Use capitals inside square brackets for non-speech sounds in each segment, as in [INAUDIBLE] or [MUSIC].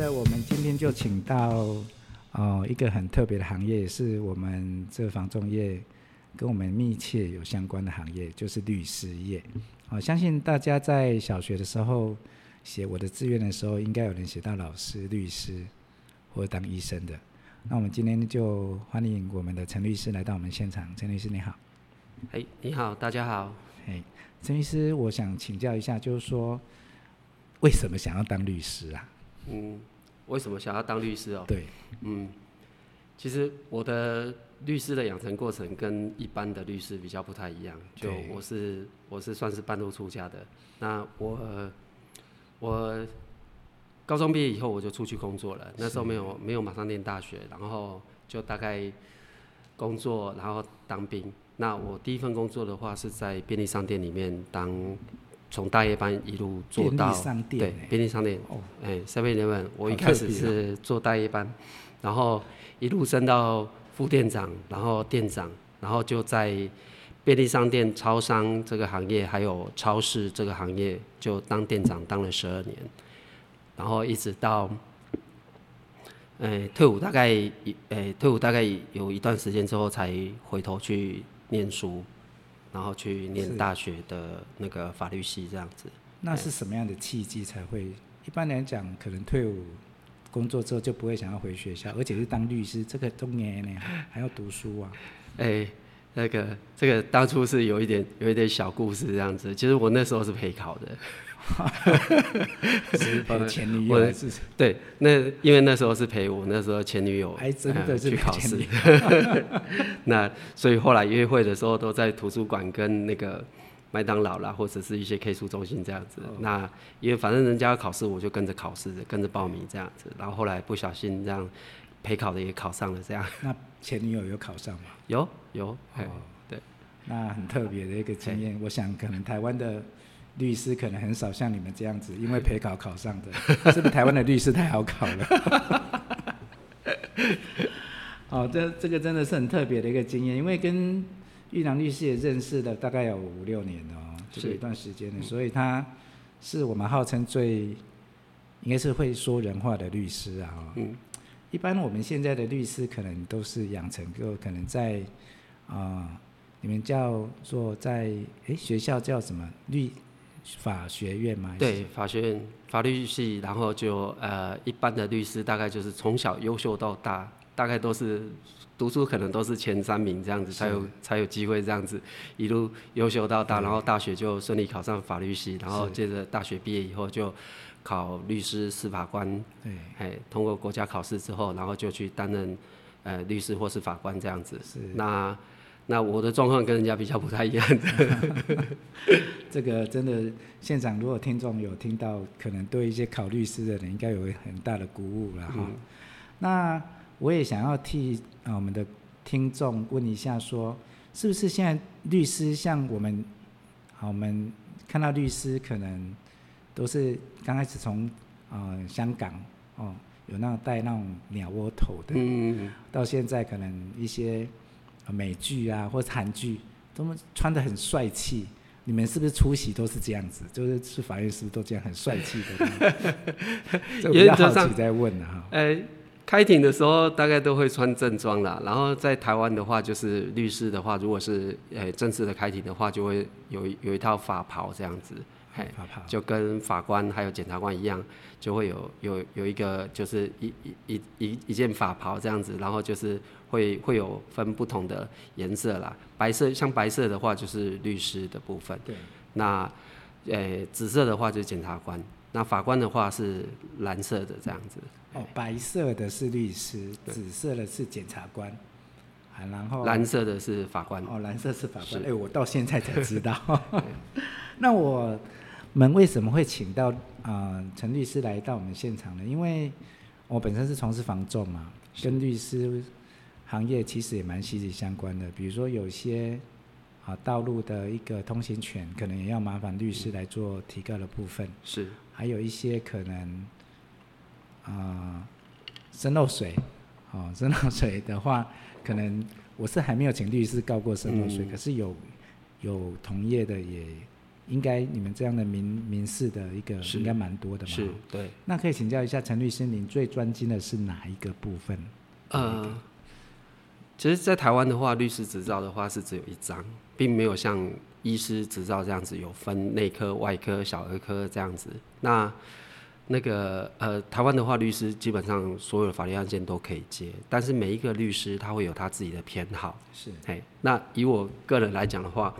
的，我们今天就请到哦一个很特别的行业，也是我们这个房仲业跟我们密切有相关的行业，就是律师业。哦，相信大家在小学的时候写我的志愿的时候，应该有人写到老师、律师或者当医生的。那我们今天就欢迎我们的陈律师来到我们现场。陈律师你好。哎，你好，大家好。哎，陈律师，我想请教一下，就是说为什么想要当律师啊？嗯，为什么想要当律师哦？对，嗯，其实我的律师的养成过程跟一般的律师比较不太一样。就我是我是算是半路出家的。那我我高中毕业以后我就出去工作了。那时候没有没有马上念大学，然后就大概工作，然后当兵。那我第一份工作的话是在便利商店里面当。从大夜班一路做到对便利商店哦，哎，7-11，我一开始是做大夜班，然后一路升到副店长，然后店长，然后就在便利商店、超商这个行业，还有超市这个行业，就当店长当了十二年，然后一直到，哎，退伍大概一，哎，退伍大概有一段时间之后，才回头去念书。然后去念大学的那个法律系这样子。那是什么样的契机才会？一般来讲，可能退伍工作之后就不会想要回学校，而且是当律师，这个中年呢 [LAUGHS] 还要读书啊。哎，那个这个当初是有一点有一点小故事这样子。其实我那时候是陪考的。是陪前女友的事情。对，那因为那时候是陪我那时候前女友，还真的是去考试。[LAUGHS] 那所以后来约会的时候都在图书馆跟那个麦当劳啦，或者是一些 K 书中心这样子。哦、那因为反正人家要考试，我就跟着考试，跟着报名这样子。然后后来不小心这样陪考的也考上了这样。那前女友有考上吗？有有，哦，对。那很特别的一个经验，我想可能台湾的。律师可能很少像你们这样子，因为陪考考上的，[LAUGHS] 是不是台湾的律师太好考了？[LAUGHS] 哦，这这个真的是很特别的一个经验，因为跟玉郎律师也认识了大概有五六年哦，就是一段时间的，所以他是我们号称最应该是会说人话的律师啊。嗯，一般我们现在的律师可能都是养成个可能在啊、呃，你们叫做在哎学校叫什么律？法学院吗？对，法学院法律系，然后就呃，一般的律师大概就是从小优秀到大，大概都是读书可能都是前三名这样子，才有才有机会这样子一路优秀到大，然后大学就顺利考上法律系，然后接着大学毕业以后就考律师、司法官，对，哎，通过国家考试之后，然后就去担任呃律师或是法官这样子。是那。那我的状况跟人家比较不太一样的，[LAUGHS] 这个真的现场如果听众有听到，可能对一些考律师的人应该有很大的鼓舞了哈。嗯、那我也想要替啊我们的听众问一下说，说是不是现在律师像我们，好我们看到律师可能都是刚开始从啊、呃、香港哦有那种戴那种鸟窝头的，嗯、到现在可能一些。美剧啊，或者韩剧，他们穿的很帅气。你们是不是出席都是这样子？就是去法院是不是都这样很帅气的？[LAUGHS] 这比较好奇在问啊。呃，开庭的时候大概都会穿正装啦。然后在台湾的话，就是律师的话，如果是呃正式的开庭的话，就会有有一套法袍这样子。嘿，就跟法官还有检察官一样，就会有有有一个就是一一一一一件法袍这样子，然后就是会会有分不同的颜色啦，白色像白色的话就是律师的部分，对，那呃、欸、紫色的话就是检察官，那法官的话是蓝色的这样子。哦，白色的是律师，紫色的是检察官，然后蓝色的是法官。哦，蓝色是法官，哎、欸，我到现在才知道。[LAUGHS] [LAUGHS] 那我。们为什么会请到啊陈、呃、律师来到我们现场呢？因为我本身是从事房仲嘛，跟律师行业其实也蛮息息相关的。比如说有些啊道路的一个通行权，可能也要麻烦律师来做提告的部分。是。还有一些可能啊渗漏水，哦 [LAUGHS] 渗漏水的话，可能我是还没有请律师告过渗漏水，嗯、可是有有同业的也。应该你们这样的民民事的一个应该蛮多的嘛？是，对。那可以请教一下陈律师，您最专精的是哪一个部分？呃，其实，在台湾的话，律师执照的话是只有一张，并没有像医师执照这样子有分内科、外科、小儿科这样子。那那个呃，台湾的话，律师基本上所有的法律案件都可以接，但是每一个律师他会有他自己的偏好。是，哎，那以我个人来讲的话，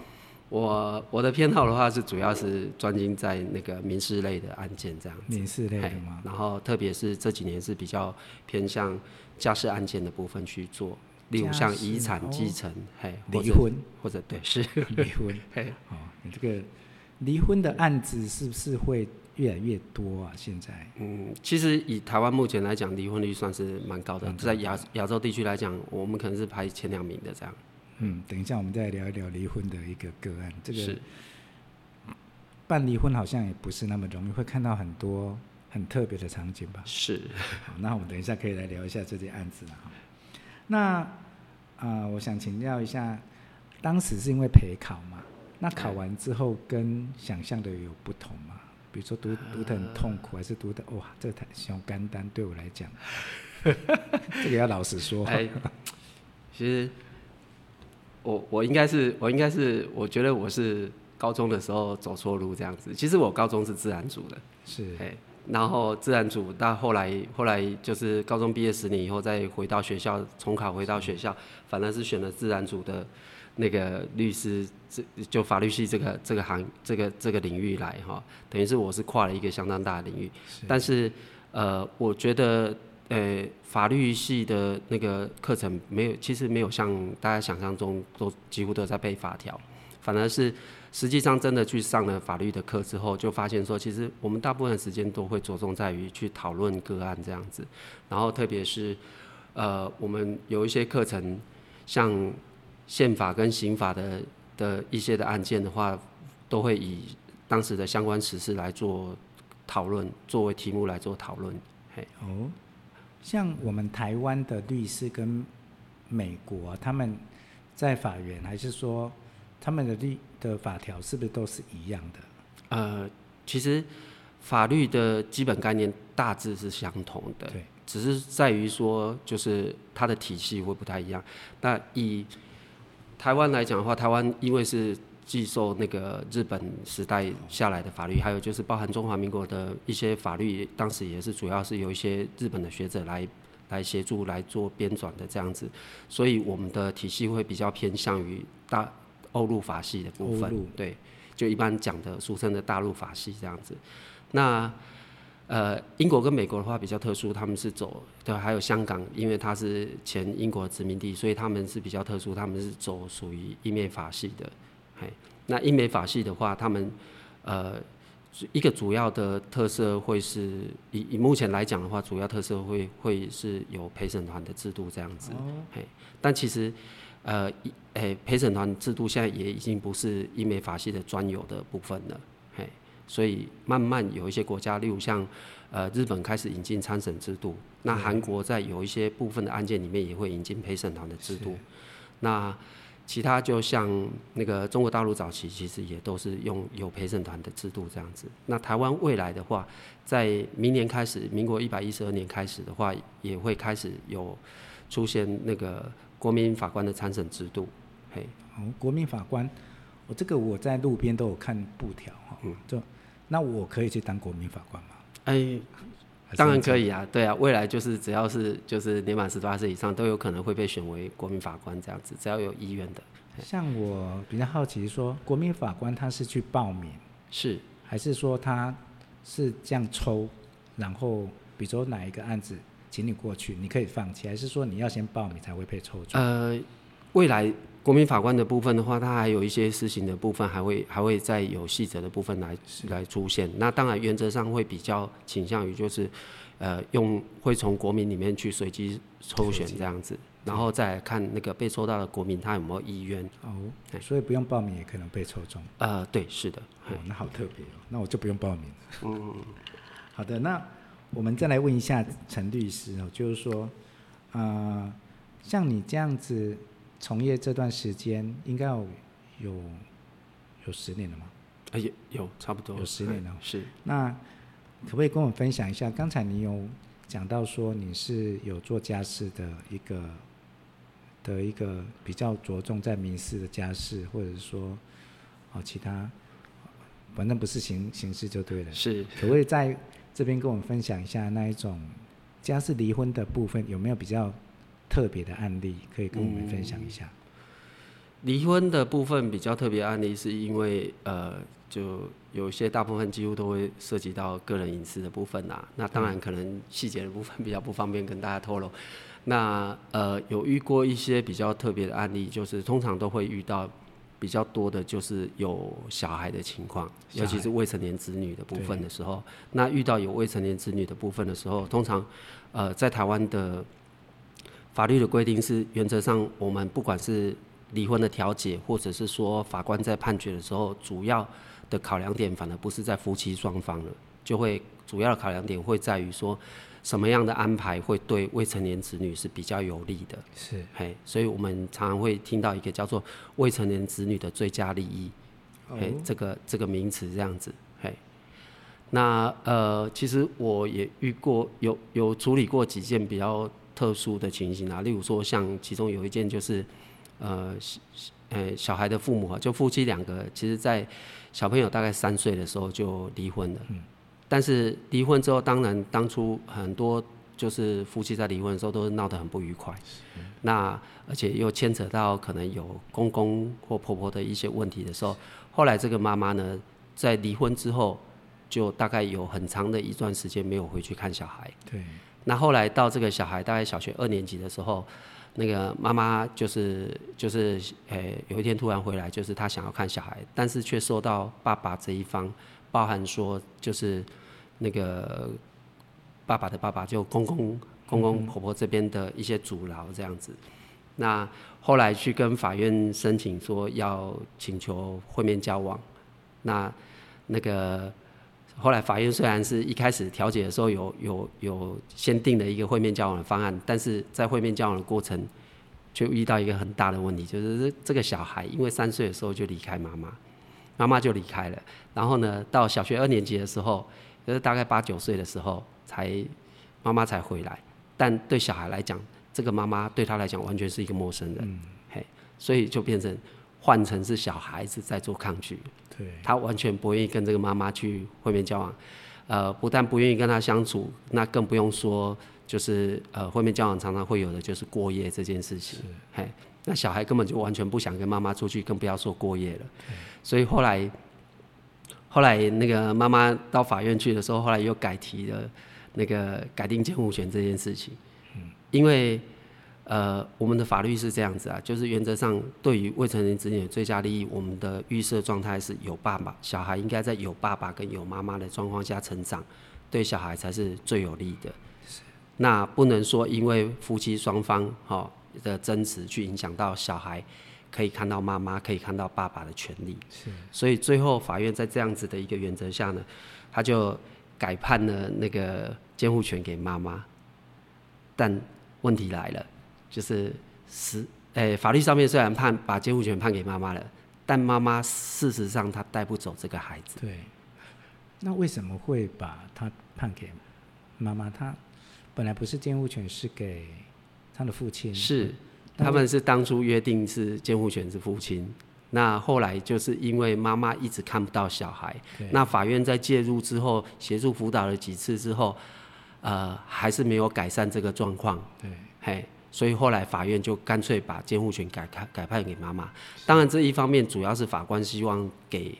我我的偏好的话是主要是专精在那个民事类的案件这样子。民事类的吗？然后特别是这几年是比较偏向家事案件的部分去做，例如像遗产继承，嘿，离婚或者对是离婚，[LAUGHS] 嘿，哦，你这个离婚的案子是不是会？越来越多啊！现在，嗯，其实以台湾目前来讲，离婚率算是蛮高的。嗯、在亚亚洲地区来讲，我们可能是排前两名的这样。嗯，等一下我们再聊一聊离婚的一个个案。这个办离婚好像也不是那么容易，会看到很多很特别的场景吧？是。好，那我们等一下可以来聊一下这件案子了。那啊、呃，我想请教一下，当时是因为陪考嘛？那考完之后跟想象的有不同吗？比如说读读的很痛苦，还是读的哇，这个太小简单，对我来讲，[LAUGHS] 这个要老实说。哎，其实我我应该是我应该是我觉得我是高中的时候走错路这样子。其实我高中是自然组的，是哎，然后自然组到后来后来就是高中毕业十年以后再回到学校重考回到学校，反而是选了自然组的。那个律师，这就法律系这个这个行这个这个领域来哈，等于是我是跨了一个相当大的领域。是但是呃，我觉得呃，法律系的那个课程没有，其实没有像大家想象中都几乎都在背法条，反而是实际上真的去上了法律的课之后，就发现说，其实我们大部分时间都会着重在于去讨论个案这样子，然后特别是呃，我们有一些课程像。宪法跟刑法的的一些的案件的话，都会以当时的相关实事来做讨论，作为题目来做讨论。嘿，哦，像我们台湾的律师跟美国，他们在法院还是说他们的律的法条是不是都是一样的？呃，其实法律的基本概念大致是相同的，对，只是在于说就是它的体系会不太一样。那以台湾来讲的话，台湾因为是继受那个日本时代下来的法律，还有就是包含中华民国的一些法律，当时也是主要是由一些日本的学者来来协助来做编纂的这样子，所以我们的体系会比较偏向于大欧陆法系的部分，对，就一般讲的俗称的大陆法系这样子，那。呃，英国跟美国的话比较特殊，他们是走对，还有香港，因为它是前英国殖民地，所以他们是比较特殊，他们是走属于英美法系的。嘿，那英美法系的话，他们呃一个主要的特色会是以以目前来讲的话，主要特色会会是有陪审团的制度这样子。哦。嘿，但其实呃，诶陪审团制度现在也已经不是英美法系的专有的部分了。嘿所以慢慢有一些国家，例如像，呃，日本开始引进参审制度，那韩国在有一些部分的案件里面也会引进陪审团的制度。那其他就像那个中国大陆早期其实也都是用有陪审团的制度这样子。那台湾未来的话，在明年开始，民国一百一十二年开始的话，也会开始有出现那个国民法官的参审制度。嘿，好，国民法官，我这个我在路边都有看布条哈，嗯，就。那我可以去当国民法官吗？哎，当然可以啊，对啊，未来就是只要是就是年满十八岁以上，都有可能会被选为国民法官这样子，只要有意愿的。像我比较好奇说，国民法官他是去报名，是还是说他是这样抽，然后比如说哪一个案子请你过去，你可以放弃，还是说你要先报名才会被抽中？呃，未来。国民法官的部分的话，它还有一些施行的部分，还会还会再有细则的部分来来出现。那当然原则上会比较倾向于就是，呃，用会从国民里面去随机抽选这样子，然后再看那个被抽到的国民他有没有意愿。哦，所以不用报名也可能被抽中。呃，对，是的。哦，那好特别哦，那我就不用报名。嗯，好的，那我们再来问一下陈律师哦，就是说，呃，像你这样子。从业这段时间应该有有有十年了吗？啊，有有差不多有十年了。是。那可不可以跟我们分享一下？刚才你有讲到说你是有做家事的一个的一个比较着重在民事的家事，或者是说哦其他，反正不是形形式就对了。是。可不可以在这边跟我们分享一下那一种家事离婚的部分，有没有比较特别的案例可以跟我们分享一下？嗯离婚的部分比较特别案例，是因为呃，就有一些大部分几乎都会涉及到个人隐私的部分呐。那当然可能细节的部分比较不方便跟大家透露。那呃，有遇过一些比较特别的案例，就是通常都会遇到比较多的，就是有小孩的情况，尤其是未成年子女的部分的时候。那遇到有未成年子女的部分的时候，通常呃，在台湾的法律的规定是，原则上我们不管是离婚的调解，或者是说法官在判决的时候，主要的考量点反而不是在夫妻双方了，就会主要的考量点会在于说，什么样的安排会对未成年子女是比较有利的。是，嘿，所以我们常常会听到一个叫做未成年子女的最佳利益，嘿，这个这个名词这样子，嘿。那呃，其实我也遇过有有处理过几件比较特殊的情形啊，例如说像其中有一件就是。呃，呃，小孩的父母啊，就夫妻两个，其实，在小朋友大概三岁的时候就离婚了。嗯。但是离婚之后，当然当初很多就是夫妻在离婚的时候都是闹得很不愉快。嗯。那而且又牵扯到可能有公公或婆婆的一些问题的时候，后来这个妈妈呢，在离婚之后，就大概有很长的一段时间没有回去看小孩。对。那后来到这个小孩大概小学二年级的时候。那个妈妈就是就是诶、欸，有一天突然回来，就是她想要看小孩，但是却受到爸爸这一方，包含说就是那个爸爸的爸爸，就公公公公婆婆这边的一些阻挠这样子。那后来去跟法院申请说要请求会面交往，那那个。后来法院虽然是一开始调解的时候有有有先定了一个会面交往的方案，但是在会面交往的过程，就遇到一个很大的问题，就是这这个小孩因为三岁的时候就离开妈妈，妈妈就离开了，然后呢到小学二年级的时候，就是大概八九岁的时候才妈妈才回来，但对小孩来讲，这个妈妈对他来讲完全是一个陌生人，嗯、嘿，所以就变成换成是小孩子在做抗拒。他完全不愿意跟这个妈妈去会面交往，呃，不但不愿意跟他相处，那更不用说就是呃会面交往常常会有的就是过夜这件事情。嘿，那小孩根本就完全不想跟妈妈出去，更不要说过夜了。所以后来后来那个妈妈到法院去的时候，后来又改提了那个改定监护权这件事情，因为。呃，我们的法律是这样子啊，就是原则上对于未成年子女的最佳利益，我们的预设状态是有爸爸，小孩应该在有爸爸跟有妈妈的状况下成长，对小孩才是最有利的。是。那不能说因为夫妻双方哈的争执去影响到小孩可以看到妈妈可以看到爸爸的权利。是。所以最后法院在这样子的一个原则下呢，他就改判了那个监护权给妈妈，但问题来了。就是是，诶、欸，法律上面虽然判把监护权判给妈妈了，但妈妈事实上她带不走这个孩子。对。那为什么会把他判给妈妈？他本来不是监护权是给他的父亲。是，他们是当初约定是监护权是父亲，那后来就是因为妈妈一直看不到小孩，那法院在介入之后，协助辅导了几次之后，呃，还是没有改善这个状况。对，嘿。所以后来法院就干脆把监护权改改改判给妈妈。当然这一方面主要是法官希望给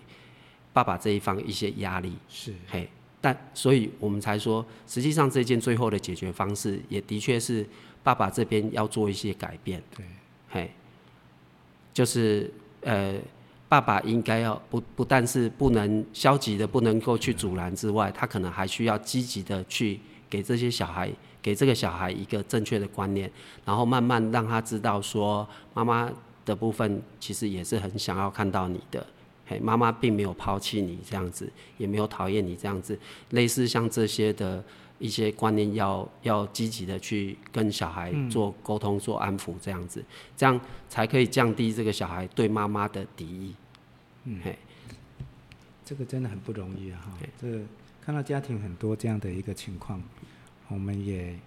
爸爸这一方一些压力。是，嘿，但所以我们才说，实际上这件最后的解决方式也的确是爸爸这边要做一些改变。对，嘿，就是呃，爸爸应该要不不但是不能消极的不能够去阻拦之外，他可能还需要积极的去给这些小孩。给这个小孩一个正确的观念，然后慢慢让他知道说，妈妈的部分其实也是很想要看到你的，嘿，妈妈并没有抛弃你这样子，也没有讨厌你这样子，类似像这些的一些观念要，要要积极的去跟小孩做沟通、做安抚这样子，这样才可以降低这个小孩对妈妈的敌意。嗯，嘿，这个真的很不容易啊！哈，这个看到家庭很多这样的一个情况，我们也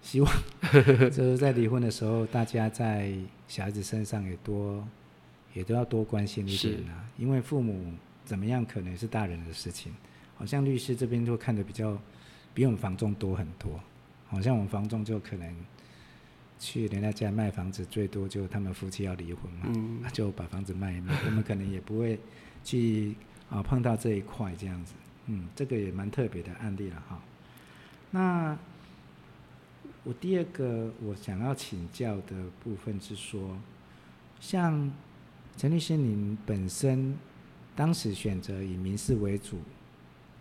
希望 [LAUGHS] 就是在离婚的时候，大家在小孩子身上也多也都要多关心一点啊。因为父母怎么样，可能是大人的事情。好像律师这边就看的比较比我们房仲多很多。好像我们房仲就可能去人家家卖房子，最多就他们夫妻要离婚嘛，嗯、就把房子卖一卖。[LAUGHS] 我们可能也不会去。啊，碰到这一块这样子，嗯，这个也蛮特别的案例了哈。那我第二个我想要请教的部分是说，像陈律师，您本身当时选择以民事为主，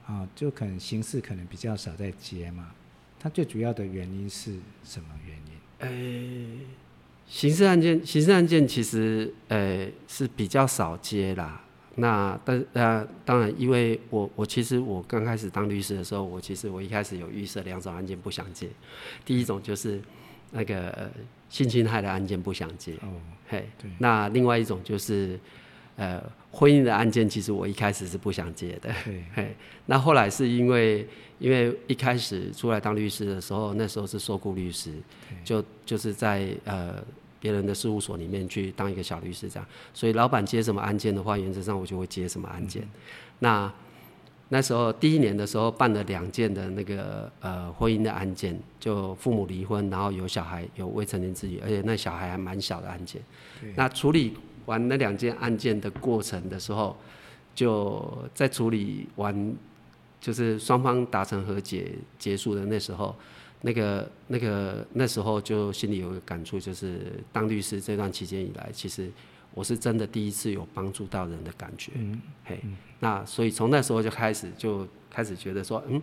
啊，就可能刑事可能比较少在接嘛。它最主要的原因是什么原因？呃，刑事案件，刑事案件其实呃是比较少接啦。那但呃当然，因为我我其实我刚开始当律师的时候，我其实我一开始有预设两种案件不想接，第一种就是那个性侵害的案件不想接，哦，嘿，对，那另外一种就是呃婚姻的案件，其实我一开始是不想接的，对，嘿，那后来是因为因为一开始出来当律师的时候，那时候是受雇律师，就就是在呃。别人的事务所里面去当一个小律师这样，所以老板接什么案件的话，原则上我就会接什么案件。嗯、那那时候第一年的时候办了两件的那个呃婚姻的案件，就父母离婚，然后有小孩有未成年子女，而且那小孩还蛮小的案件。那处理完那两件案件的过程的时候，就在处理完就是双方达成和解结束的那时候。那个、那个、那时候就心里有个感触，就是当律师这段期间以来，其实我是真的第一次有帮助到人的感觉。嗯，嘿，那所以从那时候就开始就开始觉得说，嗯，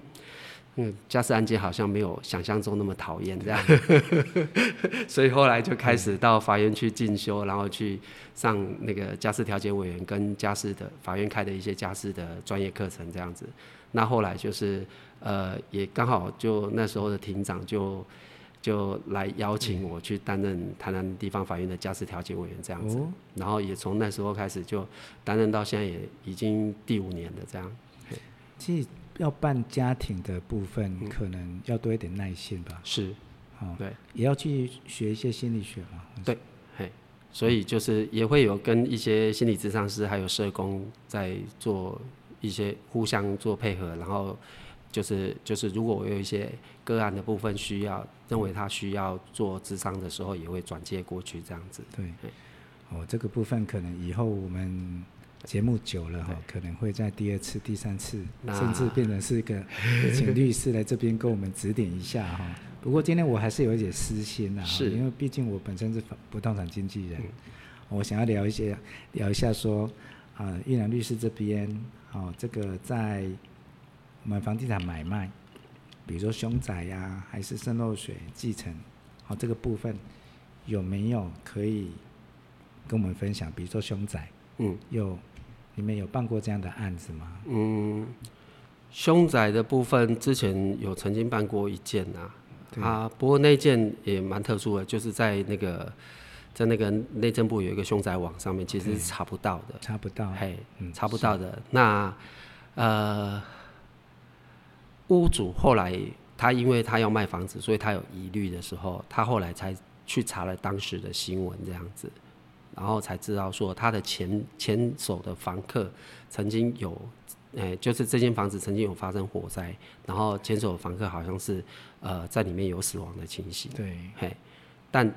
嗯，家事案件好像没有想象中那么讨厌这样。[LAUGHS] 所以后来就开始到法院去进修，然后去上那个家事调解委员跟家事的法院开的一些家事的专业课程这样子。那后来就是。呃，也刚好就那时候的庭长就就来邀请我去担任台南地方法院的家事调解委员这样子，哦、然后也从那时候开始就担任到现在也已经第五年了这样。其实要办家庭的部分，可能要多一点耐心吧。是，哦，对，也要去学一些心理学嘛。对，嘿，所以就是也会有跟一些心理咨商师还有社工在做一些互相做配合，然后。就是就是，如果我有一些个案的部分需要，认为他需要做咨商的时候，也会转接过去这样子。对，哦，这个部分可能以后我们节目久了哈，可能会在第二次、第三次，甚至变成是一个 [LAUGHS] 请律师来这边跟我们指点一下哈。不过今天我还是有一点私心啊，是因为毕竟我本身是不动产经纪人，我想要聊一些聊一下说啊，玉兰律师这边哦，这个在。我们房地产买卖，比如说凶宅呀、啊，还是渗漏水继承，好，这个部分有没有可以跟我们分享？比如说凶宅，嗯，有，你们有办过这样的案子吗？嗯，凶宅的部分之前有曾经办过一件啊，啊，不过那件也蛮特殊的，就是在那个在那个内政部有一个凶宅网上面，其实是查不到的，查不到，嘿，嗯，查不到的。那呃。屋主后来，他因为他要卖房子，所以他有疑虑的时候，他后来才去查了当时的新闻这样子，然后才知道说他的前前手的房客曾经有，诶、欸，就是这间房子曾经有发生火灾，然后前手的房客好像是呃在里面有死亡的情形。对，嘿，但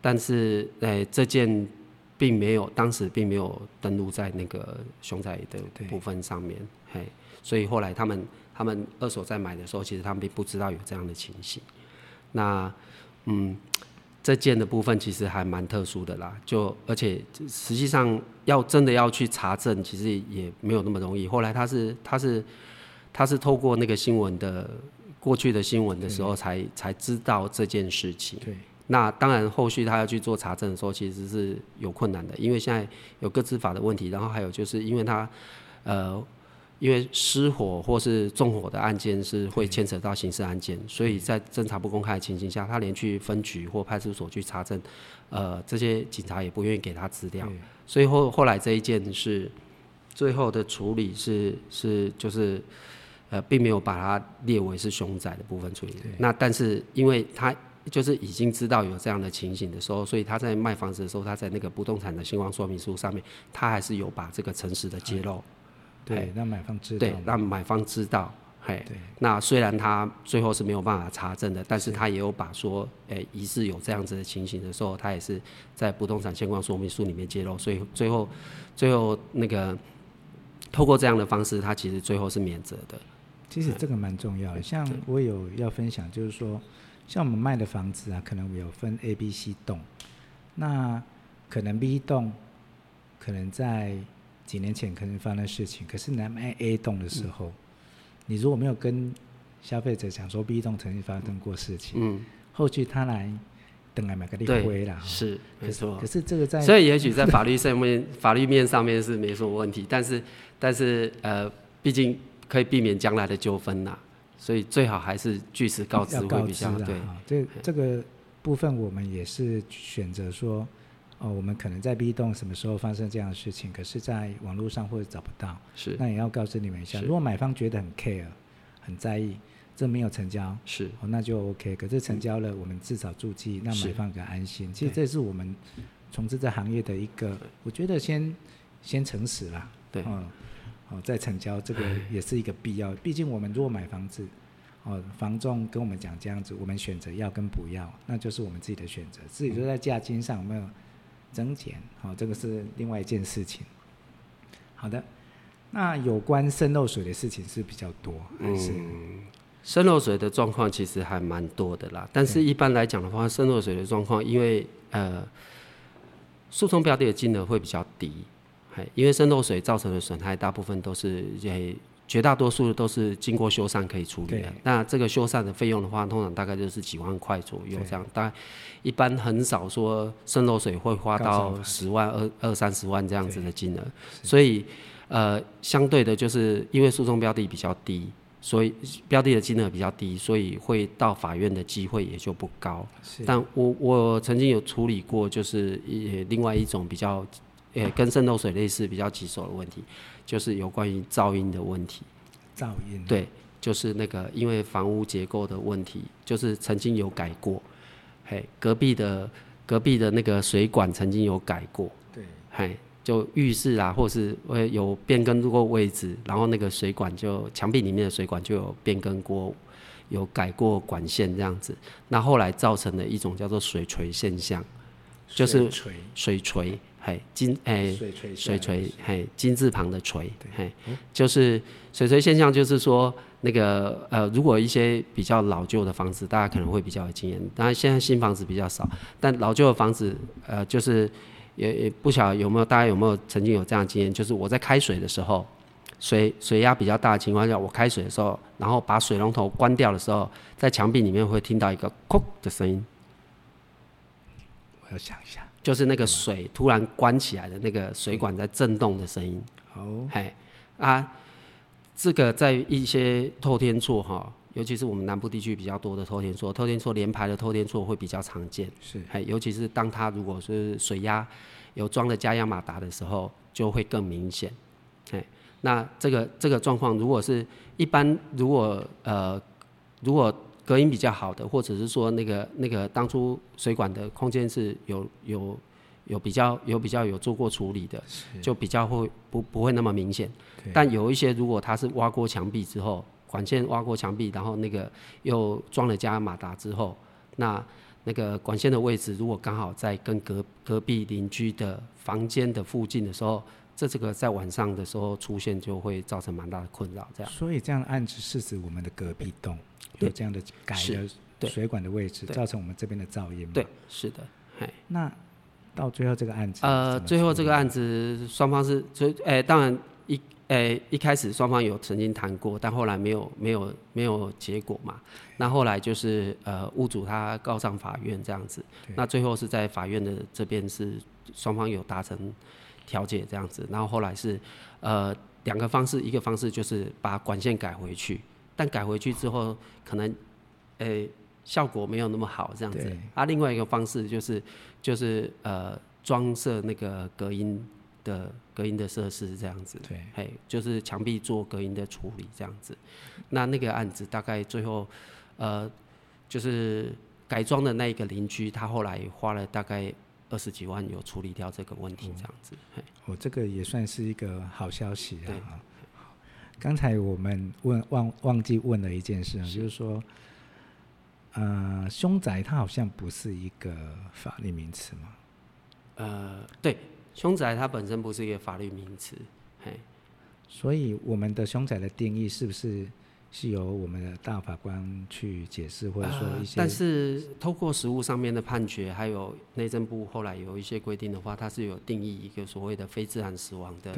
但是诶、欸、这件并没有当时并没有登录在那个凶宅的部分上面，嘿，所以后来他们。他们二手在买的时候，其实他们并不知道有这样的情形。那，嗯，这件的部分其实还蛮特殊的啦。就而且实际上要真的要去查证，其实也没有那么容易。后来他是他是他是透过那个新闻的过去的新闻的时候才，才才知道这件事情。对。那当然，后续他要去做查证的时候，其实是有困难的，因为现在有各自法的问题，然后还有就是因为他呃。因为失火或是纵火的案件是会牵扯到刑事案件，所以在侦查不公开的情形下，他连去分局或派出所去查证，呃，这些警察也不愿意给他资料，所以后后来这一件是最后的处理是是就是呃，并没有把它列为是凶宅的部分处理。那但是因为他就是已经知道有这样的情形的时候，所以他在卖房子的时候，他在那个不动产的现况说明书上面，他还是有把这个诚实的揭露。对，让买方知道。对，让买方知道。嘿，那虽然他最后是没有办法查证的，但是他也有把说，诶、欸，疑似有这样子的情形的时候，他也是在不动产现况说明书里面揭露，所以最后，最后那个透过这样的方式，他其实最后是免责的。其实这个蛮重要的，像我有要分享，就是说，像我们卖的房子啊，可能有分 A、B、C 栋，那可能 B 栋可能在几年前可能发生事情，可是南卖 A 栋的时候。嗯你如果没有跟消费者讲说 B 栋曾经发生过事情，嗯，后续他来等来买个立威啦，是没错。可是这个在所以也许在法律上面，法律面上面是没什么问题，但是但是呃，毕竟可以避免将来的纠纷呐，所以最好还是据实告知会比较对。这这个部分我们也是选择说。哦，我们可能在 B 栋什么时候发生这样的事情，可是在网络上或者找不到，是，那也要告知你们一下。如果买方觉得很 care，很在意，这没有成交，是，哦，那就 OK。可是成交了，嗯、我们至少注记，让买方更安心。其实这是我们从事这行业的一个，我觉得先先诚实啦，对，哦，哦，再成交，这个也是一个必要。毕竟我们如果买房子，哦，房仲跟我们讲这样子，我们选择要跟不要，那就是我们自己的选择。至于说在价金上有没有？增减，好，这个是另外一件事情。好的，那有关渗漏水的事情是比较多，还是？嗯，渗漏水的状况其实还蛮多的啦。但是一般来讲的话，渗漏水的状况，因为呃，诉讼标的的金额会比较低，因为渗漏水造成的损害大部分都是诶。绝大多数都是经过修缮可以处理的。那这个修缮的费用的话，通常大概就是几万块左右这样。大概一般很少说渗漏水会花到十万、二二三十万这样子的金额。所以，呃，相对的，就是因为诉讼标的比较低，所以标的的金额比较低，所以会到法院的机会也就不高。但我我曾经有处理过，就是也另外一种比较，呃，跟渗漏水类似比较棘手的问题。就是有关于噪音的问题，噪音。对，就是那个因为房屋结构的问题，就是曾经有改过，嘿，隔壁的隔壁的那个水管曾经有改过，对，嘿，就浴室啊，或是会有变更过位置，然后那个水管就墙壁里面的水管就有变更过，有改过管线这样子，那后来造成了一种叫做水锤现象，就是水锤。嘿，金诶，水锤，嘿，金字旁的锤，嘿，就是水锤现象，就是说那个呃，如果一些比较老旧的房子，大家可能会比较有经验。当然，现在新房子比较少，但老旧的房子，呃，就是也也不晓得有没有大家有没有曾经有这样的经验，就是我在开水的时候，水水压比较大的情况下，我开水的时候，然后把水龙头关掉的时候，在墙壁里面会听到一个“哐”的声音。我要想一下。就是那个水突然关起来的那个水管在震动的声音。哦，嘿啊，这个在一些透天厝哈，尤其是我们南部地区比较多的透天厝，透天厝连排的透天厝会比较常见。是，嘿，尤其是当它如果是水压有装了加压马达的时候，就会更明显。嘿，那这个这个状况，如果是一般，如果呃，如果隔音比较好的，或者是说那个那个当初水管的空间是有有有比较有比较有做过处理的，就比较会不不会那么明显。但有一些如果它是挖过墙壁之后，管线挖过墙壁，然后那个又装了加马达之后，那那个管线的位置如果刚好在跟隔隔壁邻居的房间的附近的时候，这这个在晚上的时候出现就会造成蛮大的困扰。这样。所以这样的案子是指我们的隔壁栋。有这样的改的水管的位置，造成我们这边的噪音吗？对，是的。那到最后这个案子，呃，最后这个案子双方是，所以，哎，当然一，哎，一开始双方有曾经谈过，但后来没有，没有，没有结果嘛。那后来就是，呃，屋主他告上法院这样子，那最后是在法院的这边是双方有达成调解这样子，然后后来是，呃，两个方式，一个方式就是把管线改回去。但改回去之后，可能，诶、欸，效果没有那么好，这样子。啊，另外一个方式就是，就是呃，装设那个隔音的隔音的设施这样子，对，嘿，就是墙壁做隔音的处理这样子。那那个案子大概最后，呃，就是改装的那一个邻居，他后来花了大概二十几万有处理掉这个问题这样子。哦，哦，这个也算是一个好消息啊。刚才我们问忘忘记问了一件事，是就是说，呃，凶宅它好像不是一个法律名词嘛？呃，对。凶宅它本身不是一个法律名词，嘿，所以我们的凶宅的定义是不是是由我们的大法官去解释，或者说一些？但是透过实务上面的判决，还有内政部后来有一些规定的话，它是有定义一个所谓的非自然死亡的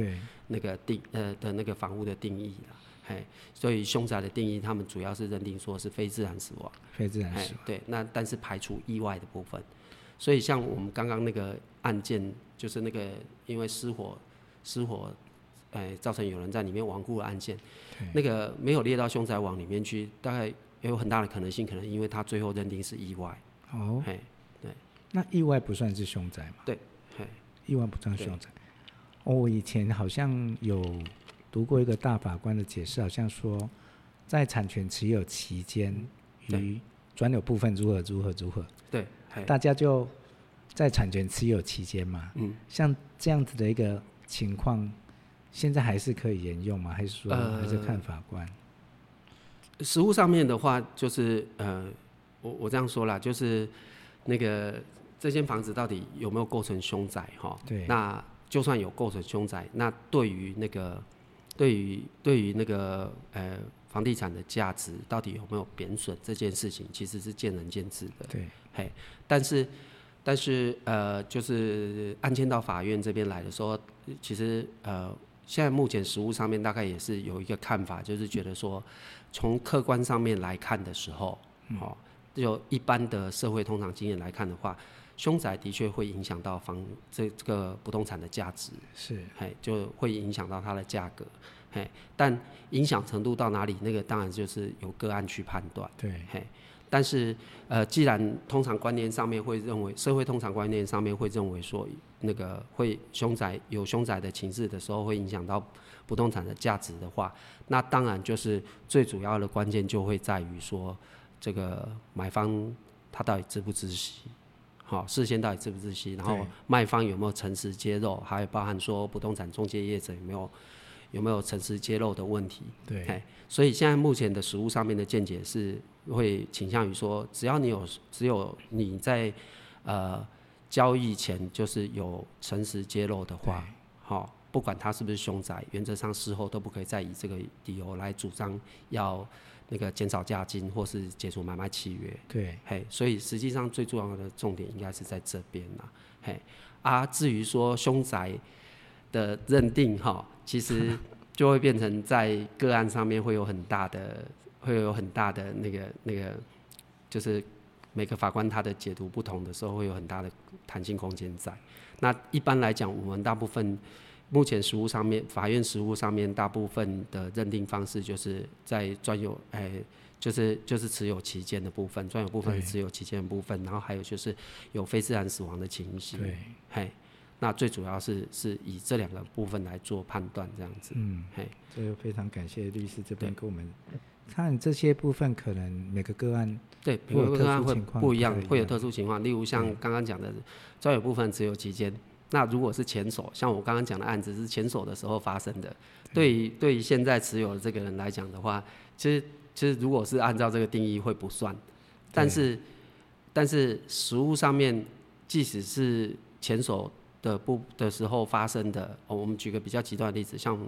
那个定呃的那个房屋的定义啦，嘿，所以凶宅的定义，他们主要是认定说是非自然死亡，非自然死亡，对，那但是排除意外的部分。所以像我们刚刚那个案件，就是那个因为失火，失火，哎，造成有人在里面亡故的案件，那个没有列到凶宅网里面去，大概也有很大的可能性，可能因为他最后认定是意外。哦，嘿，对，那意外不算是凶宅吗？对，嘿，意外不算凶宅。哦，我以前好像有读过一个大法官的解释，好像说在产权持有期间与转有部分如何如何如何。对。大家就在产权持有期间嘛，嗯，像这样子的一个情况，现在还是可以沿用吗？还是说还是看法官？呃，实物上面的话，就是呃，我我这样说啦，就是那个这间房子到底有没有构成凶宅？哈，对，那就算有构成凶宅，那对于那个对于对于那个呃。房地产的价值到底有没有贬损这件事情，其实是见仁见智的。对，嘿，但是，但是，呃，就是案件到法院这边来的时候，其实，呃，现在目前实物上面大概也是有一个看法，就是觉得说，从客观上面来看的时候，哦，就一般的社会通常经验来看的话，凶宅的确会影响到房这这个不动产的价值，是，嘿，就会影响到它的价格。嘿，但影响程度到哪里，那个当然就是由个案去判断。对，嘿，但是呃，既然通常观念上面会认为，社会通常观念上面会认为说，那个会凶宅有凶宅的情势的时候，会影响到不动产的价值的话，那当然就是最主要的关键就会在于说，这个买方他到底知不知悉，好，事先到底知不知悉，然后卖方有没有诚实揭露，还有包含说不动产中介业者有没有。有没有诚实揭露的问题？对，所以现在目前的实物上面的见解是会倾向于说，只要你有，只有你在呃交易前就是有诚实揭露的话，好，不管他是不是凶宅，原则上事后都不可以再以这个理由来主张要那个减少价金或是解除买卖契约。对，嘿，所以实际上最重要的重点应该是在这边啦，嘿，啊，至于说凶宅的认定哈。其实 [LAUGHS] 就会变成在个案上面会有很大的，会有很大的那个那个，就是每个法官他的解读不同的时候，会有很大的弹性空间在。那一般来讲，我们大部分目前实务上面，法院实务上面大部分的认定方式，就是在专有哎，就是就是持有期间的部分，专有部分持有期间的部分，然后还有就是有非自然死亡的情形。对，嘿。那最主要是是以这两个部分来做判断，这样子。嗯，嘿，这个非常感谢律师这边给我们看这些部分，可能每个个案对每个个案会不一样，会有特殊情况。例如像刚刚讲的专有部分持有期间，那如果是前手，像我刚刚讲的案子是前手的时候发生的，对于对于现在持有的这个人来讲的话，其实其实如果是按照这个定义会不算，但是但是实物上面，即使是前手。的不的时候发生的，哦，我们举个比较极端的例子，像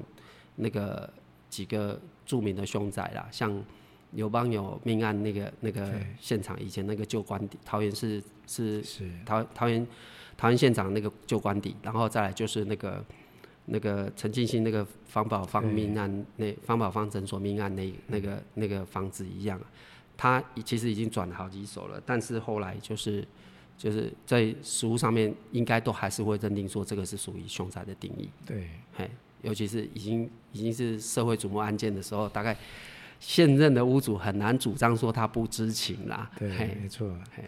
那个几个著名的凶宅啦，像刘邦有命案那个那个现场，以前那个旧官邸，桃园是是是桃桃园桃园县长那个旧官邸，然后再来就是那个那个陈进兴那个方宝芳命案那方宝芳诊所命案那那个那个房子一样，他其实已经转了好几手了，但是后来就是。就是在实物上面，应该都还是会认定说这个是属于凶宅的定义。对，嘿，尤其是已经已经是社会瞩目案件的时候，大概现任的屋主很难主张说他不知情啦。对，没错。嘿，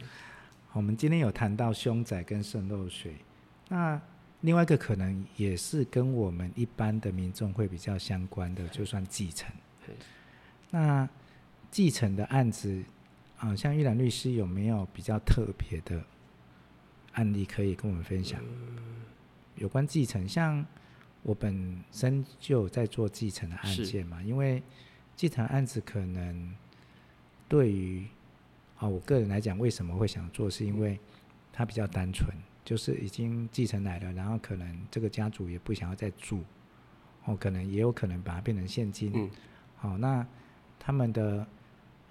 我们今天有谈到凶宅跟渗漏水，那另外一个可能也是跟我们一般的民众会比较相关的，就算继承。那继承的案子啊，像玉兰律师有没有比较特别的案例可以跟我们分享？有关继承，像我本身就有在做继承的案件嘛，因为继承案子可能对于啊我个人来讲，为什么会想做，是因为它比较单纯，就是已经继承来了，然后可能这个家族也不想要再住，哦，可能也有可能把它变成现金，嗯，好，那他们的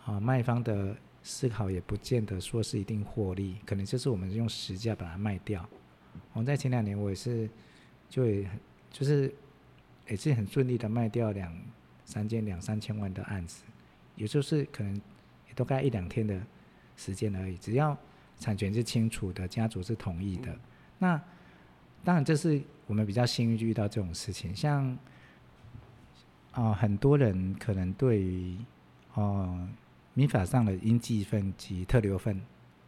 啊卖方的思考也不见得说是一定获利，可能就是我们用实价把它卖掉。我在前两年我也是就也就是也是很顺利的卖掉两三件两三千万的案子，也就是可能也都该一两天的时间而已，只要。产权是清楚的，家族是同意的。那当然，这是我们比较幸运遇到这种事情。像啊、很多人可能对于哦、民法上的应继分及特留分，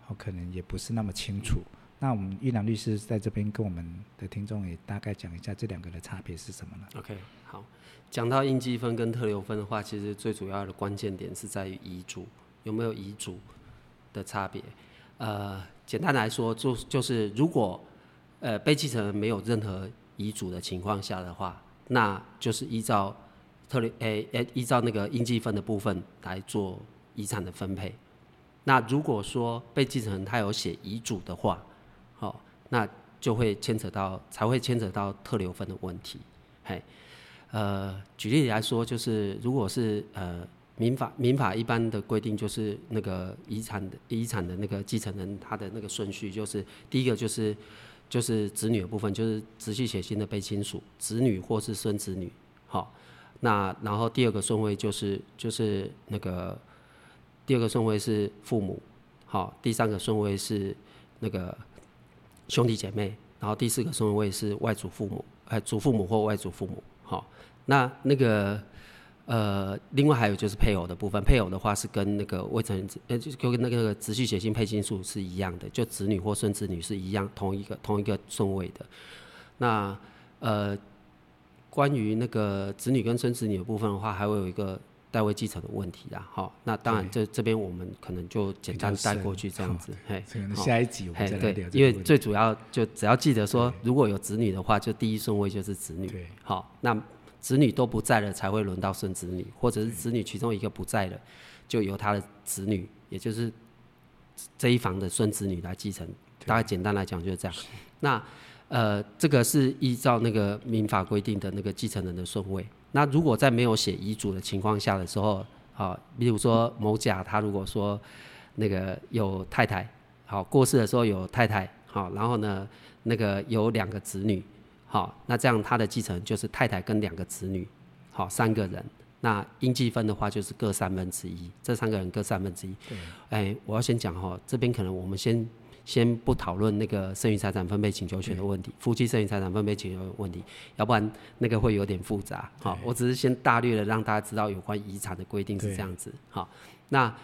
哦可能也不是那么清楚。那我们玉兰律师在这边跟我们的听众也大概讲一下这两个的差别是什么呢？OK，好，讲到应继分跟特留分的话，其实最主要的关键点是在于遗嘱有没有遗嘱的差别。呃，简单来说，就就是如果呃被继承人没有任何遗嘱的情况下的话，那就是依照特留诶诶依照那个应继分的部分来做遗产的分配。那如果说被继承人他有写遗嘱的话，好、那就会牵扯到才会牵扯到特留分的问题。嘿，呃，举例来说，就是如果是呃。民法民法一般的规定就是那个遗产的遗产的那个继承人，他的那个顺序就是第一个就是就是子女的部分，就是直系血亲的被亲属，子女或是孙子女，好，那然后第二个顺位就是就是那个第二个顺位是父母，好，第三个顺位是那个兄弟姐妹，然后第四个顺位是外祖父母，哎，祖父母或外祖父母，好，那那个。呃，另外还有就是配偶的部分，配偶的话是跟那个未成年子，呃，就跟那个直系血亲配亲属是一样的，就子女或孙子女是一样，同一个同一个顺位的。那呃，关于那个子女跟孙子女的部分的话，还会有一个代位继承的问题啦。好，那当然这这边我们可能就简单带过去这样子。嘿，下一集我们再来聊。因为最主要就只要记得说，如果有子女的话，就第一顺位就是子女。对，好，那。子女都不在了，才会轮到孙子女，或者是子女其中一个不在了，就由他的子女，也就是这一房的孙子女来继承。大概简单来讲就是这样。那呃，这个是依照那个民法规定的那个继承人的顺位。那如果在没有写遗嘱的情况下的时候，啊，比如说某甲他如果说那个有太太，好过世的时候有太太，好，然后呢那个有两个子女。好，那这样他的继承就是太太跟两个子女，好，三个人。那应继分的话就是各三分之一，这三个人各三分之一。对。哎，我要先讲哈，这边可能我们先先不讨论那个剩余财产分配请求权的问题，夫妻剩余财产分配请求问题，要不然那个会有点复杂。好，我只是先大略的让大家知道有关遗产的规定是这样子。好，那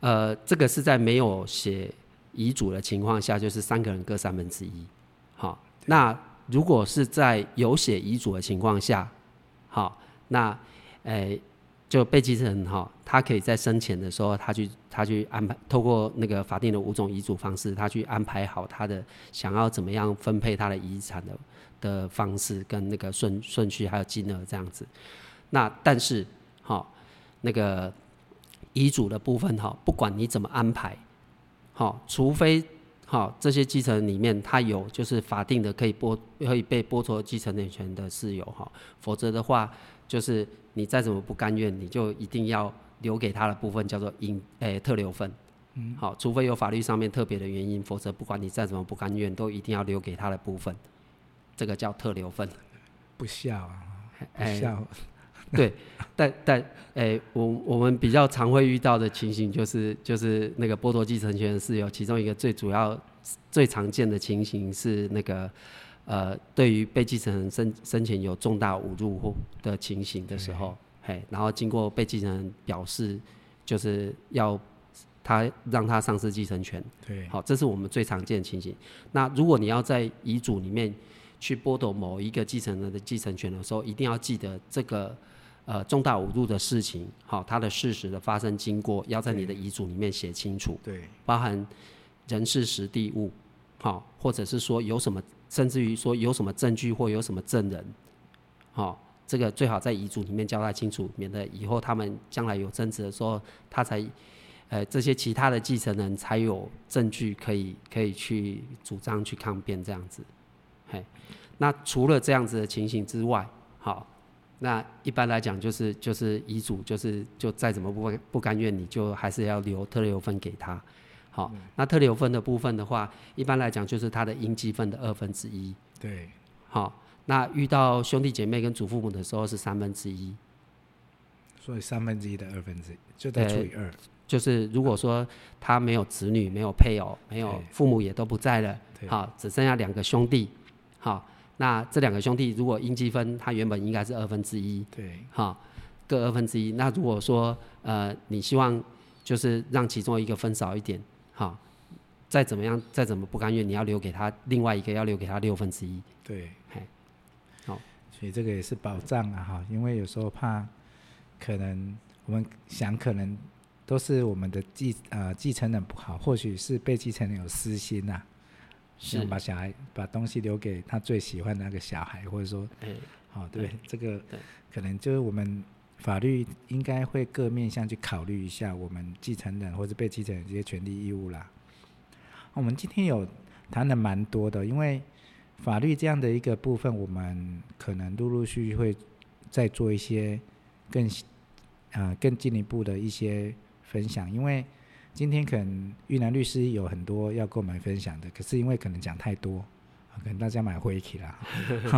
呃，这个是在没有写遗嘱的情况下，就是三个人各三分之一。好，那。如果是在有写遗嘱的情况下，好，那，诶、欸，就被继承人哈，他可以在生前的时候，他去他去安排，透过那个法定的五种遗嘱方式，他去安排好他的想要怎么样分配他的遗产的的方式跟那个顺顺序还有金额这样子。那但是，哈，那个遗嘱的部分哈，不管你怎么安排，好，除非。好，这些继承人里面，他有就是法定的可以剥可以被剥夺继承人权的事由哈，否则的话，就是你再怎么不甘愿，你就一定要留给他的部分叫做应诶、欸、特留份。嗯，好，除非有法律上面特别的原因，否则不管你再怎么不甘愿，都一定要留给他的部分，这个叫特留份。不孝啊，不孝。欸对，但但诶、欸，我我们比较常会遇到的情形就是就是那个剥夺继承权的事由，其中一个最主要最常见的情形是那个呃，对于被继承人生生前有重大侮辱或的情形的时候，嘿，然后经过被继承人表示，就是要他让他丧失继承权，对，好，这是我们最常见的情形。那如果你要在遗嘱里面去剥夺某一个继承人的继承权的时候，一定要记得这个呃重大侮辱的事情，好，它的事实的发生经过要在你的遗嘱里面写清楚，对，包含人事时地物，好，或者是说有什么，甚至于说有什么证据或有什么证人，好。这个最好在遗嘱里面交代清楚，免得以后他们将来有争执的时候，他才，呃，这些其他的继承人才有证据可以可以去主张去抗辩这样子，嘿，那除了这样子的情形之外，好，那一般来讲就是就是遗嘱就是就再怎么不不甘愿，你就还是要留特留分给他，好，嗯、那特留分的部分的话，一般来讲就是他的应积分的二分之一，对，好。那遇到兄弟姐妹跟祖父母的时候是三分之一，所以三分之一的二分之一就再除以二，就是如果说他没有子女、没有配偶、没有父母也都不在了，好，只剩下两个兄弟，好，那这两个兄弟如果应积分，他原本应该是二分之一，对，好，各二分之一。那如果说呃你希望就是让其中一个分少一点，好，再怎么样再怎么不甘愿，你要留给他另外一个要留给他六分之一，对。好。所以这个也是保障啊，哈，因为有时候怕，可能我们想可能都是我们的继呃继承人不好，或许是被继承人有私心呐、啊，想把小孩把东西留给他最喜欢的那个小孩，或者说，哎，好，对，对？这个可能就是我们法律应该会各面向去考虑一下我们继承人或者被继承人这些权利义务啦。我们今天有谈的蛮多的，因为。法律这样的一个部分，我们可能陆陆续续会再做一些更啊、更进一步的一些分享。因为今天可能玉南律师有很多要跟我们分享的，可是因为可能讲太多，可能大家买回去了。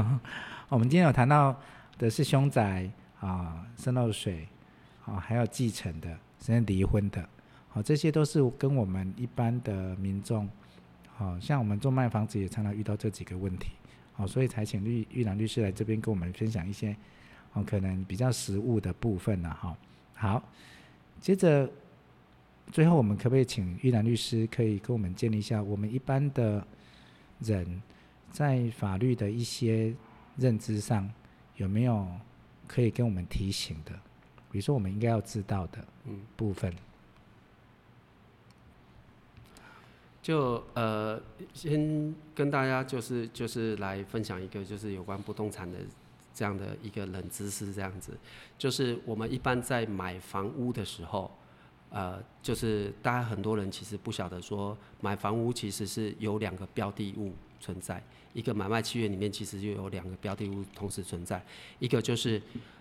[LAUGHS] 我们今天有谈到的是凶宅啊、渗漏水啊，还有继承的，甚至离婚的，好，这些都是跟我们一般的民众。好像我们做卖房子也常常遇到这几个问题，好，所以才请律玉兰律师来这边跟我们分享一些，哦，可能比较实务的部分呢，哈。好，接着最后我们可不可以请玉兰律师可以跟我们建立一下，我们一般的人在法律的一些认知上有没有可以跟我们提醒的？比如说我们应该要知道的部分。嗯就呃，先跟大家就是就是来分享一个就是有关不动产的这样的一个冷知识，这样子，就是我们一般在买房屋的时候，呃，就是大家很多人其实不晓得说，买房屋其实是有两个标的物存在，一个买卖契约里面其实就有两个标的物同时存在，一个就是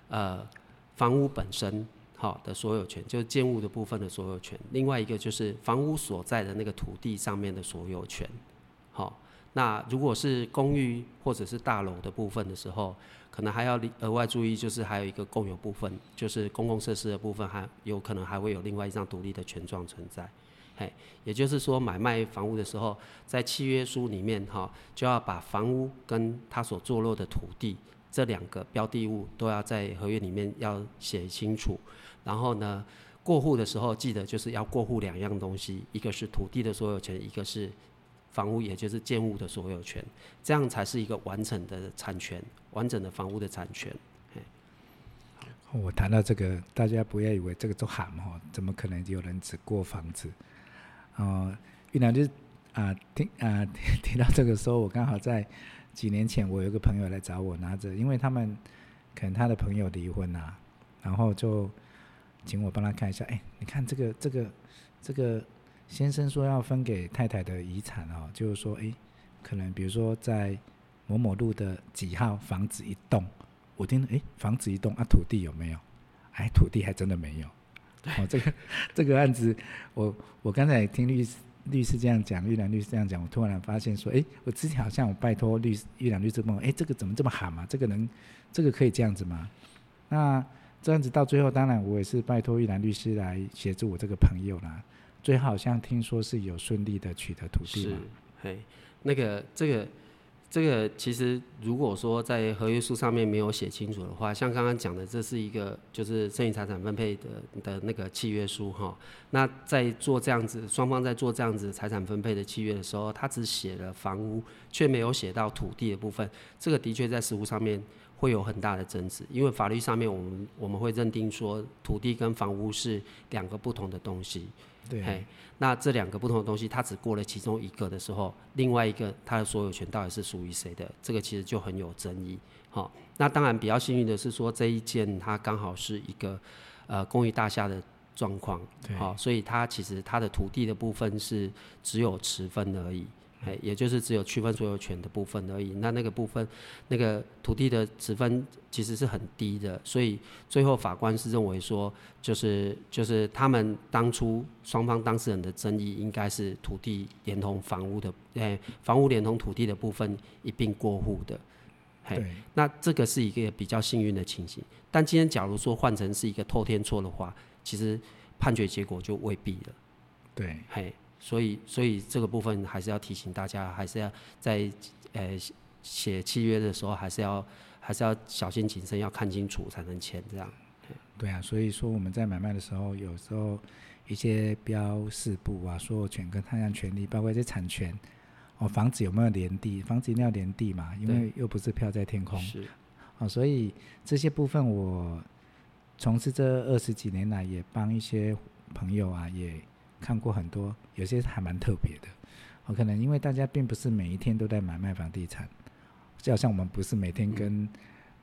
呃房屋本身。好的所有权就是建物的部分的所有权，另外一个就是房屋所在的那个土地上面的所有权。好，那如果是公寓或者是大楼的部分的时候，可能还要额外注意，就是还有一个共有部分，就是公共设施的部分，还有可能还会有另外一张独立的权状存在。嘿，也就是说买卖房屋的时候，在契约书里面哈，就要把房屋跟它所坐落的土地这两个标的物都要在合约里面要写清楚。然后呢，过户的时候记得就是要过户两样东西，一个是土地的所有权，一个是房屋，也就是建物的所有权，这样才是一个完整的产权，完整的房屋的产权。我谈到这个，大家不要以为这个都喊哦，怎么可能有人只过房子？哦，玉兰就是啊、听啊、提、到这个时候，我刚好在几年前，我有一个朋友来找我拿着，因为他们可能他的朋友离婚啊，然后就。请我帮他看一下，哎，你看这个这个这个先生说要分给太太的遗产哦，就是说，哎，可能比如说在某某路的几号房子一栋，我听，哎，房子一栋啊，土地有没有？哎，土地还真的没有。哦，这个这个案子，我我刚才听律师律师这样讲，玉兰律师这样讲，我突然发现说，哎，我之前好像我拜托律师玉兰律师问我，哎，这个怎么这么喊嘛？这个能，这个可以这样子吗？那。这样子到最后，当然我也是拜托玉兰律师来协助我这个朋友啦。最后好像听说是有顺利的取得土地嘛。是，嘿，那个这个这个其实如果说在合约书上面没有写清楚的话，像刚刚讲的，这是一个就是剩余财产分配的的那个契约书哈。那在做这样子，双方在做这样子财产分配的契约的时候，他只写了房屋，却没有写到土地的部分。这个的确在实物上面会有很大的争执，因为法律上面我们我们会认定说土地跟房屋是两个不同的东西。对。那这两个不同的东西，它只过了其中一个的时候，另外一个它的所有权到底是属于谁的？这个其实就很有争议。好，那当然比较幸运的是说这一件它刚好是一个呃公寓大厦的状况，好，所以它其实它的土地的部分是只有持分而已。哎，也就是只有区分所有权的部分而已。那那个部分，那个土地的值分其实是很低的，所以最后法官是认为说，就是就是他们当初双方当事人的争议，应该是土地连同房屋的，哎，房屋连同土地的部分一并过户的。嘿，那这个是一个比较幸运的情形。但今天假如说换成是一个偷天错的话，其实判决结果就未必了。对，嘿。所以，所以这个部分还是要提醒大家，还是要在呃写契约的时候，还是要还是要小心谨慎，要看清楚才能签这样。对啊，所以说我们在买卖的时候，有时候一些标示部啊，所有权跟他人权利，包括一些产权，哦，房子有没有连地？房子一定要连地嘛，因为又不是飘在天空。是。哦，所以这些部分我从事这二十几年来，也帮一些朋友啊，也。看过很多，有些还蛮特别的。我可能因为大家并不是每一天都在买卖房地产，就好像我们不是每天跟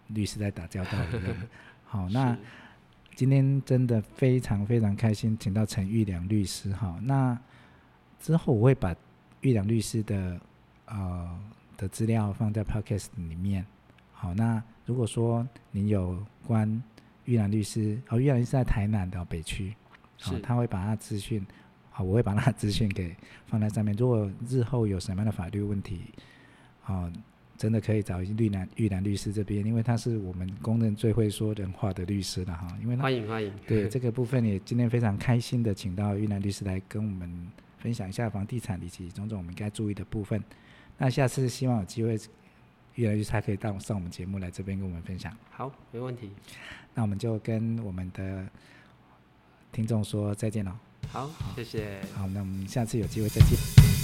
律师在打交道一样。[LAUGHS] 好，那今天真的非常非常开心，请到陈玉良律师。哈，那之后我会把玉良律师的呃的资料放在 Podcast 里面。好，那如果说您有关玉良律师，哦，玉良律师在台南的北区，好，他会把他资讯。好，我会把那资讯给放在上面。如果日后有什么样的法律问题，啊，真的可以找玉南玉兰律师这边，因为他是我们公认最会说人话的律师了哈。因为他欢迎欢迎。[LAUGHS] 对这个部分也今天非常开心的请到玉兰律师来跟我们分享一下房地产以及种种我们应该注意的部分。那下次希望有机会玉兰律师还可以到上我们节目来这边跟我们分享。好，没问题。那我们就跟我们的听众说再见了。好，谢谢。好，那我们下次有机会再见。